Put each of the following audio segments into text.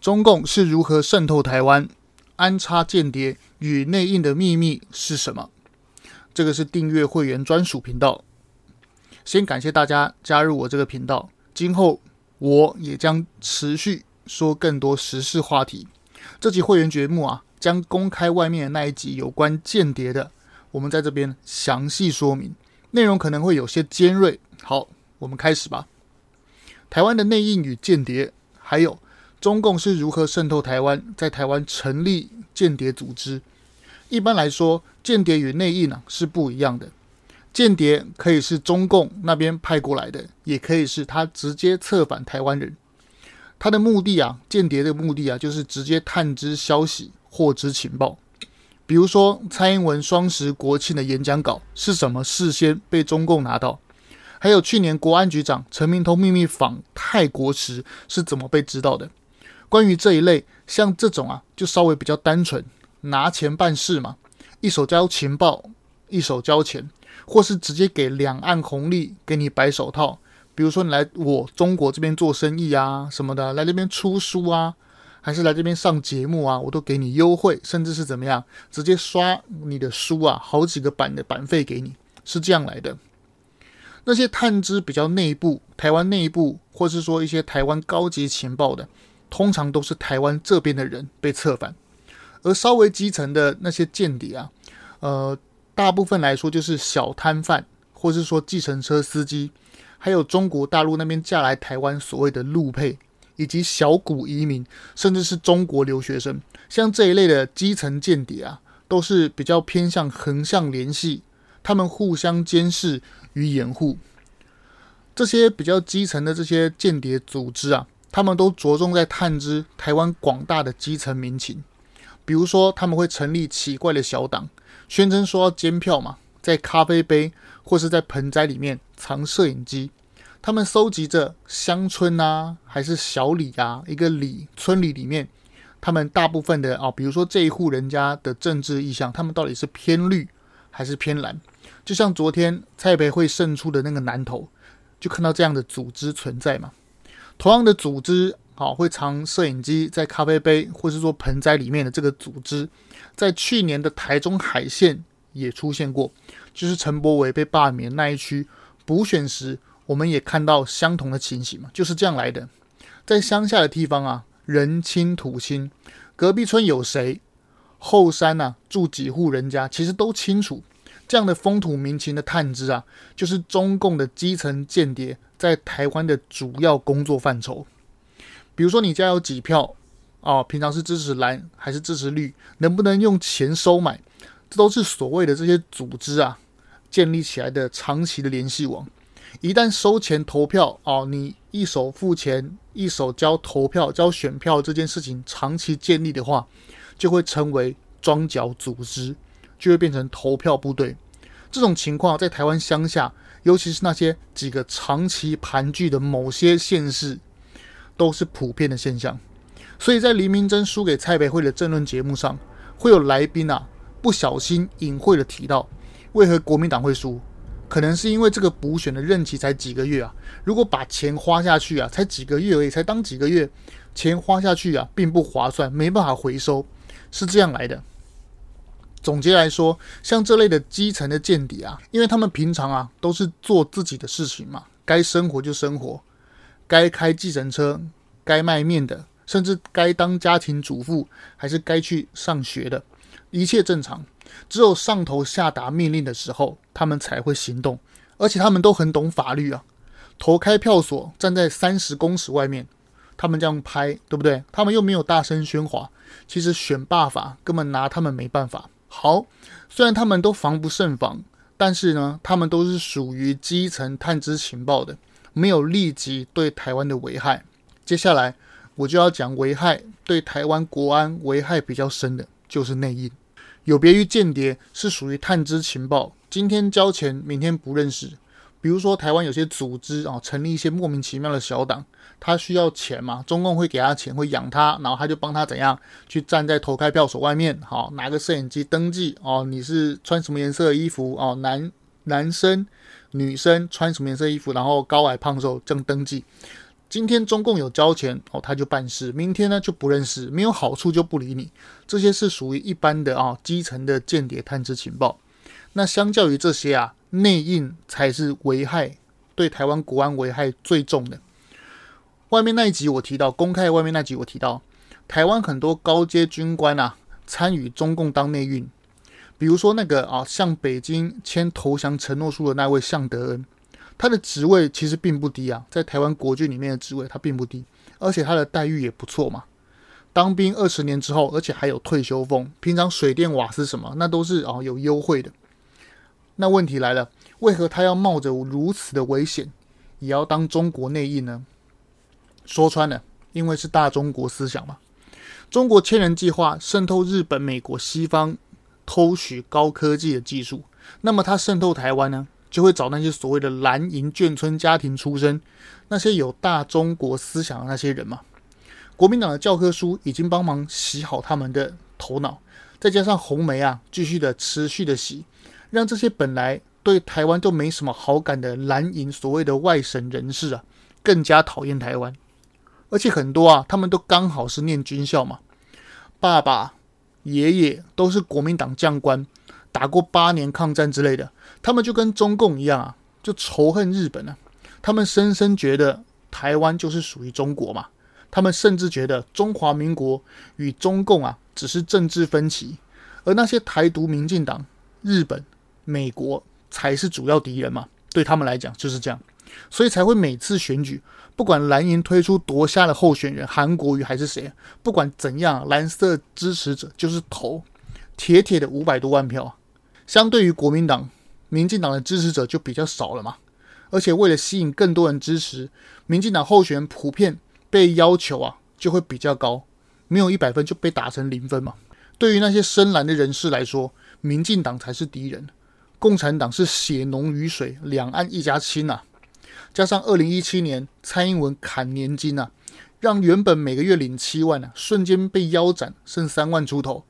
中共是如何渗透台湾、安插间谍与内应的秘密是什么？这个是订阅会员专属频道。先感谢大家加入我这个频道，今后我也将持续说更多时事话题。这集会员节目啊，将公开外面的那一集有关间谍的，我们在这边详细说明，内容可能会有些尖锐。好，我们开始吧。台湾的内应与间谍，还有。中共是如何渗透台湾，在台湾成立间谍组织？一般来说，间谍与内应啊是不一样的。间谍可以是中共那边派过来的，也可以是他直接策反台湾人。他的目的啊，间谍的目的啊，就是直接探知消息、获知情报。比如说，蔡英文双十国庆的演讲稿是什么事先被中共拿到？还有去年国安局长陈明通秘密访泰国时是怎么被知道的？关于这一类，像这种啊，就稍微比较单纯，拿钱办事嘛，一手交情报，一手交钱，或是直接给两岸红利，给你白手套。比如说你来我中国这边做生意啊，什么的，来这边出书啊，还是来这边上节目啊，我都给你优惠，甚至是怎么样，直接刷你的书啊，好几个版的版费给你，是这样来的。那些探知比较内部，台湾内部，或是说一些台湾高级情报的。通常都是台湾这边的人被策反，而稍微基层的那些间谍啊，呃，大部分来说就是小摊贩，或是说计程车司机，还有中国大陆那边嫁来台湾所谓的陆配，以及小股移民，甚至是中国留学生，像这一类的基层间谍啊，都是比较偏向横向联系，他们互相监视与掩护。这些比较基层的这些间谍组织啊。他们都着重在探知台湾广大的基层民情，比如说他们会成立奇怪的小党，宣称说要监票嘛，在咖啡杯或是在盆栽里面藏摄影机，他们搜集着乡村啊，还是小里啊，一个里村里里面，他们大部分的啊，比如说这一户人家的政治意向，他们到底是偏绿还是偏蓝？就像昨天蔡培慧胜出的那个南投，就看到这样的组织存在嘛。同样的组织，好，会藏摄影机在咖啡杯或是说盆栽里面的这个组织，在去年的台中海线也出现过，就是陈柏伟被罢免那一区补选时，我们也看到相同的情形嘛，就是这样来的。在乡下的地方啊，人亲土亲，隔壁村有谁，后山呐、啊、住几户人家，其实都清楚。这样的风土民情的探知啊，就是中共的基层间谍。在台湾的主要工作范畴，比如说你家有几票哦，平常是支持蓝还是支持绿，能不能用钱收买，这都是所谓的这些组织啊建立起来的长期的联系网。一旦收钱投票哦，你一手付钱，一手交投票、交选票这件事情长期建立的话，就会成为桩脚组织，就会变成投票部队。这种情况在台湾乡下。尤其是那些几个长期盘踞的某些县市，都是普遍的现象。所以在黎明真输给蔡培慧的政论节目上，会有来宾啊不小心隐晦的提到，为何国民党会输？可能是因为这个补选的任期才几个月啊，如果把钱花下去啊，才几个月而已，才当几个月，钱花下去啊，并不划算，没办法回收，是这样来的。总结来说，像这类的基层的间谍啊，因为他们平常啊都是做自己的事情嘛，该生活就生活，该开计程车、该卖面的，甚至该当家庭主妇还是该去上学的，一切正常。只有上头下达命令的时候，他们才会行动，而且他们都很懂法律啊。投开票所站在三十公尺外面，他们这样拍，对不对？他们又没有大声喧哗，其实选罢法根本拿他们没办法。好，虽然他们都防不胜防，但是呢，他们都是属于基层探知情报的，没有立即对台湾的危害。接下来我就要讲危害对台湾国安危害比较深的，就是内应。有别于间谍，是属于探知情报，今天交钱，明天不认识。比如说，台湾有些组织啊，成立一些莫名其妙的小党，他需要钱嘛，中共会给他钱，会养他，然后他就帮他怎样去站在投开票所外面，好拿个摄影机登记哦，你是穿什么颜色的衣服哦，男男生女生穿什么颜色衣服，然后高矮胖瘦正登记，今天中共有交钱哦，他就办事；明天呢就不认识，没有好处就不理你。这些是属于一般的啊、基层的间谍探知情报。那相较于这些啊，内应才是危害对台湾国安危害最重的。外面那一集我提到，公开外面那集我提到，台湾很多高阶军官啊参与中共当内应，比如说那个啊向北京签投降承诺书的那位向德恩。他的职位其实并不低啊，在台湾国军里面的职位他并不低，而且他的待遇也不错嘛。当兵二十年之后，而且还有退休俸，平常水电瓦斯什么那都是啊有优惠的。那问题来了，为何他要冒着如此的危险，也要当中国内应呢？说穿了，因为是大中国思想嘛。中国千人计划渗透日本、美国、西方，偷取高科技的技术，那么他渗透台湾呢？就会找那些所谓的蓝营眷村家庭出身、那些有大中国思想的那些人嘛。国民党的教科书已经帮忙洗好他们的头脑，再加上红媒啊，继续的持续的洗，让这些本来对台湾都没什么好感的蓝营所谓的外省人士啊，更加讨厌台湾。而且很多啊，他们都刚好是念军校嘛，爸爸、爷爷都是国民党将官。打过八年抗战之类的，他们就跟中共一样啊，就仇恨日本啊。他们深深觉得台湾就是属于中国嘛。他们甚至觉得中华民国与中共啊只是政治分歧，而那些台独民进党、日本、美国才是主要敌人嘛。对他们来讲就是这样，所以才会每次选举，不管蓝营推出多瞎的候选人，韩国瑜还是谁，不管怎样，蓝色支持者就是投铁铁的五百多万票啊。相对于国民党、民进党的支持者就比较少了嘛，而且为了吸引更多人支持，民进党候选人普遍被要求啊就会比较高，没有一百分就被打成零分嘛。对于那些深蓝的人士来说，民进党才是敌人，共产党是血浓于水，两岸一家亲呐。加上二零一七年蔡英文砍年金啊，让原本每个月领七万啊，瞬间被腰斩，剩三万出头。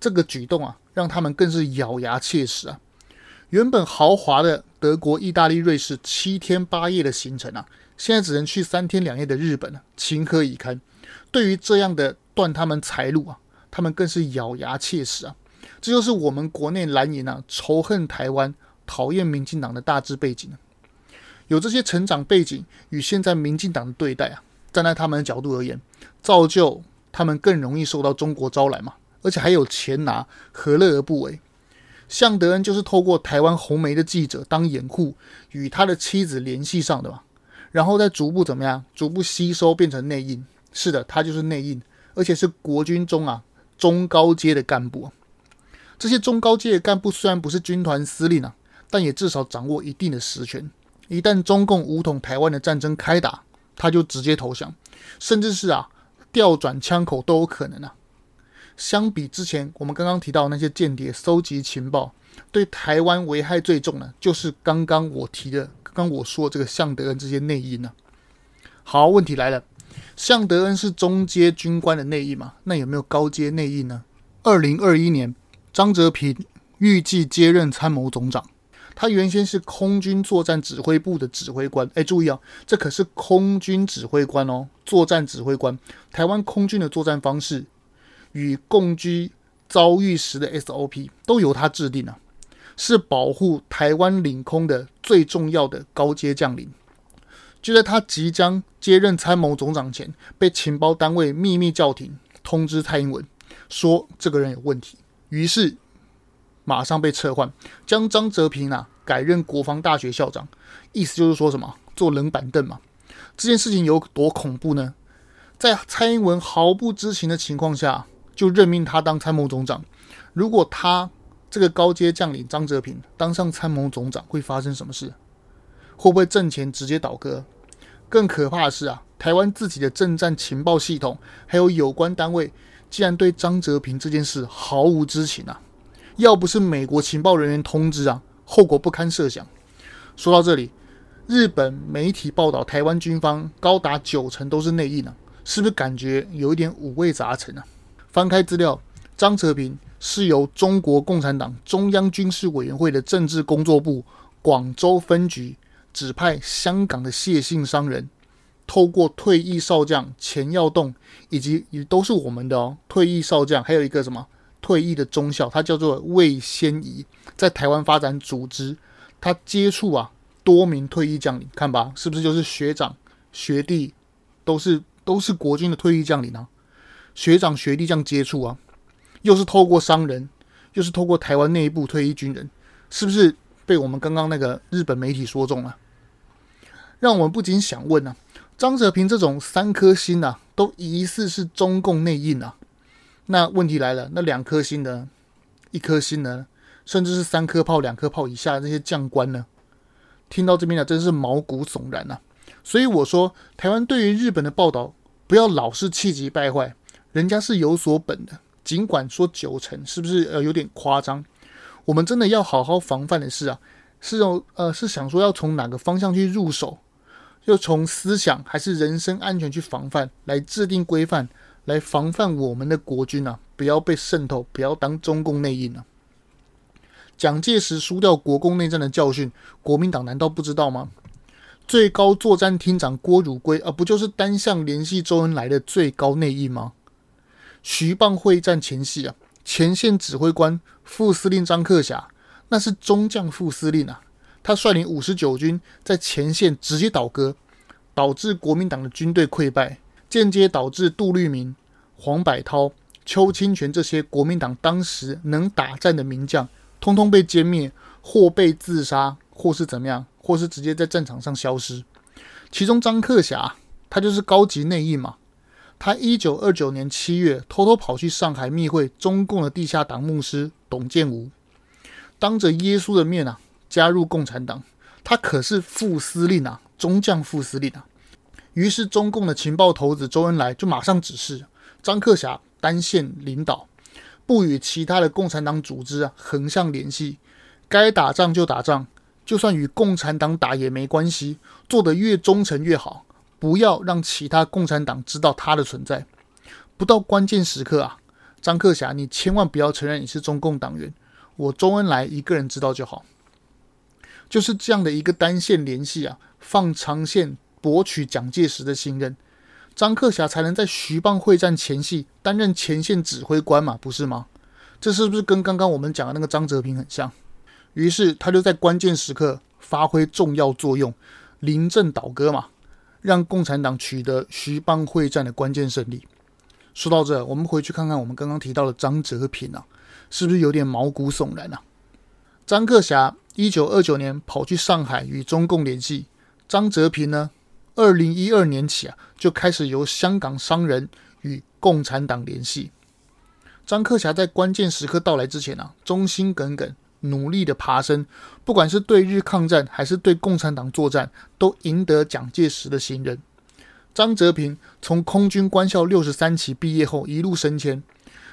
这个举动啊，让他们更是咬牙切齿啊！原本豪华的德国、意大利、瑞士七天八夜的行程啊，现在只能去三天两夜的日本啊，情何以堪？对于这样的断他们财路啊，他们更是咬牙切齿啊！这就是我们国内蓝营啊仇恨台湾、讨厌民进党的大致背景。有这些成长背景与现在民进党的对待啊，站在他们的角度而言，造就他们更容易受到中国招揽嘛。而且还有钱拿，何乐而不为？向德恩就是透过台湾红媒的记者当掩护，与他的妻子联系上的嘛，然后再逐步怎么样？逐步吸收变成内应。是的，他就是内应，而且是国军中啊中高阶的干部。这些中高阶的干部虽然不是军团司令啊，但也至少掌握一定的实权。一旦中共武统台湾的战争开打，他就直接投降，甚至是啊调转枪口都有可能啊。相比之前，我们刚刚提到那些间谍搜集情报，对台湾危害最重的，就是刚刚我提的，刚刚我说这个向德恩这些内应呢。好，问题来了，向德恩是中阶军官的内应嘛？那有没有高阶内应呢？二零二一年，张泽平预计接任参谋总长，他原先是空军作战指挥部的指挥官。哎，注意啊，这可是空军指挥官哦，作战指挥官，台湾空军的作战方式。与共居遭遇时的 SOP 都由他制定啊，是保护台湾领空的最重要的高阶将领。就在他即将接任参谋总长前，被情报单位秘密叫停，通知蔡英文说这个人有问题，于是马上被撤换，将张泽平啊改任国防大学校长。意思就是说什么坐冷板凳嘛？这件事情有多恐怖呢？在蔡英文毫不知情的情况下。就任命他当参谋总长。如果他这个高阶将领张泽平当上参谋总长，会发生什么事？会不会政权直接倒戈？更可怕的是啊，台湾自己的政战情报系统还有有关单位，竟然对张泽平这件事毫无知情啊！要不是美国情报人员通知啊，后果不堪设想。说到这里，日本媒体报道台湾军方高达九成都是内应啊，是不是感觉有一点五味杂陈啊？翻开资料，张泽平是由中国共产党中央军事委员会的政治工作部广州分局指派香港的谢姓商人透过退役少将钱耀栋，以及也都是我们的哦，退役少将，还有一个什么退役的中校，他叫做魏先仪，在台湾发展组织，他接触啊多名退役将领，看吧，是不是就是学长学弟都是都是国军的退役将领啊？学长学弟这样接触啊，又是透过商人，又是透过台湾内部退役军人，是不是被我们刚刚那个日本媒体说中了？让我们不禁想问啊。张泽平这种三颗星、啊，都疑似是中共内应啊。那问题来了，那两颗星的、一颗星呢，甚至是三颗炮、两颗炮以下的这些将官呢？听到这边呢，真是毛骨悚然呐。所以我说，台湾对于日本的报道，不要老是气急败坏，人家是有所本的。尽管说九成，是不是呃有点夸张？我们真的要好好防范的是啊，是要呃是想说要从哪个方向去入手？就从思想还是人身安全去防范，来制定规范，来防范我们的国军啊，不要被渗透，不要当中共内应啊。蒋介石输掉国共内战的教训，国民党难道不知道吗？最高作战厅长郭汝瑰啊，不就是单向联系周恩来的最高内应吗？徐蚌会战前夕啊，前线指挥官副司令张克侠，那是中将副司令啊。他率领五十九军在前线直接倒戈，导致国民党的军队溃败，间接导致杜聿明、黄百韬、邱清泉这些国民党当时能打战的名将，通通被歼灭，或被自杀，或是怎么样，或是直接在战场上消失。其中张克侠，他就是高级内应嘛。他一九二九年七月偷偷跑去上海密会中共的地下党牧师董建吾，当着耶稣的面啊。加入共产党，他可是副司令啊，中将副司令啊。于是中共的情报头子周恩来就马上指示张克侠单线领导，不与其他的共产党组织啊横向联系，该打仗就打仗，就算与共产党打也没关系，做得越忠诚越好，不要让其他共产党知道他的存在。不到关键时刻啊，张克侠，你千万不要承认你是中共党员，我周恩来一个人知道就好。就是这样的一个单线联系啊，放长线博取蒋介石的信任，张克侠才能在徐蚌会战前夕担任前线指挥官嘛，不是吗？这是不是跟刚刚我们讲的那个张泽平很像？于是他就在关键时刻发挥重要作用，临阵倒戈嘛，让共产党取得徐蚌会战的关键胜利。说到这，我们回去看看我们刚刚提到的张泽平啊，是不是有点毛骨悚然啊？张克侠。一九二九年跑去上海与中共联系，张泽平呢？二零一二年起啊，就开始由香港商人与共产党联系。张克侠在关键时刻到来之前啊，忠心耿耿，努力的爬升，不管是对日抗战还是对共产党作战，都赢得蒋介石的信任。张泽平从空军官校六十三期毕业后，一路升迁，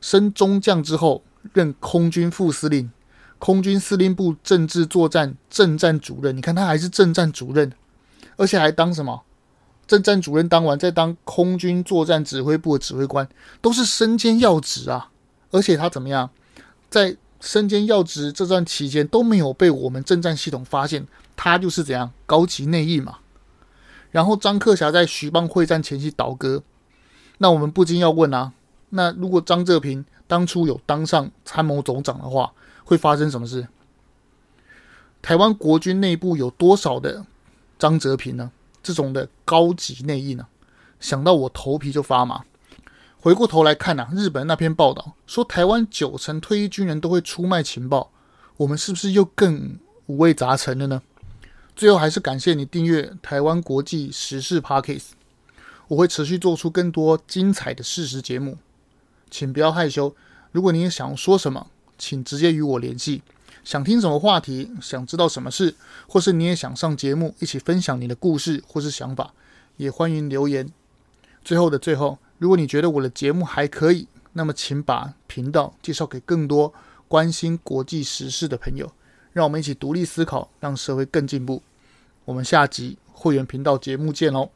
升中将之后，任空军副司令。空军司令部政治作战政战主任，你看他还是政战主任，而且还当什么政战主任？当完再当空军作战指挥部的指挥官，都是身兼要职啊！而且他怎么样，在身兼要职这段期间都没有被我们政战系统发现，他就是怎样高级内应嘛。然后张克侠在徐蚌会战前夕倒戈，那我们不禁要问啊，那如果张泽平当初有当上参谋总长的话，会发生什么事？台湾国军内部有多少的张泽平呢？这种的高级内应呢？想到我头皮就发麻。回过头来看呐、日本那篇报道说台湾九成退役军人都会出卖情报，我们是不是又更五味杂陈了呢？最后还是感谢你订阅台湾国际时事 Parkes，我会持续做出更多精彩的事实节目，请不要害羞。如果你也想说什么，请直接与我联系，想听什么话题，想知道什么事，或是你也想上节目一起分享你的故事或是想法，也欢迎留言。最后的最后，如果你觉得我的节目还可以，那么请把频道介绍给更多关心国际时事的朋友，让我们一起独立思考，让社会更进步。我们下集会员频道节目见喽！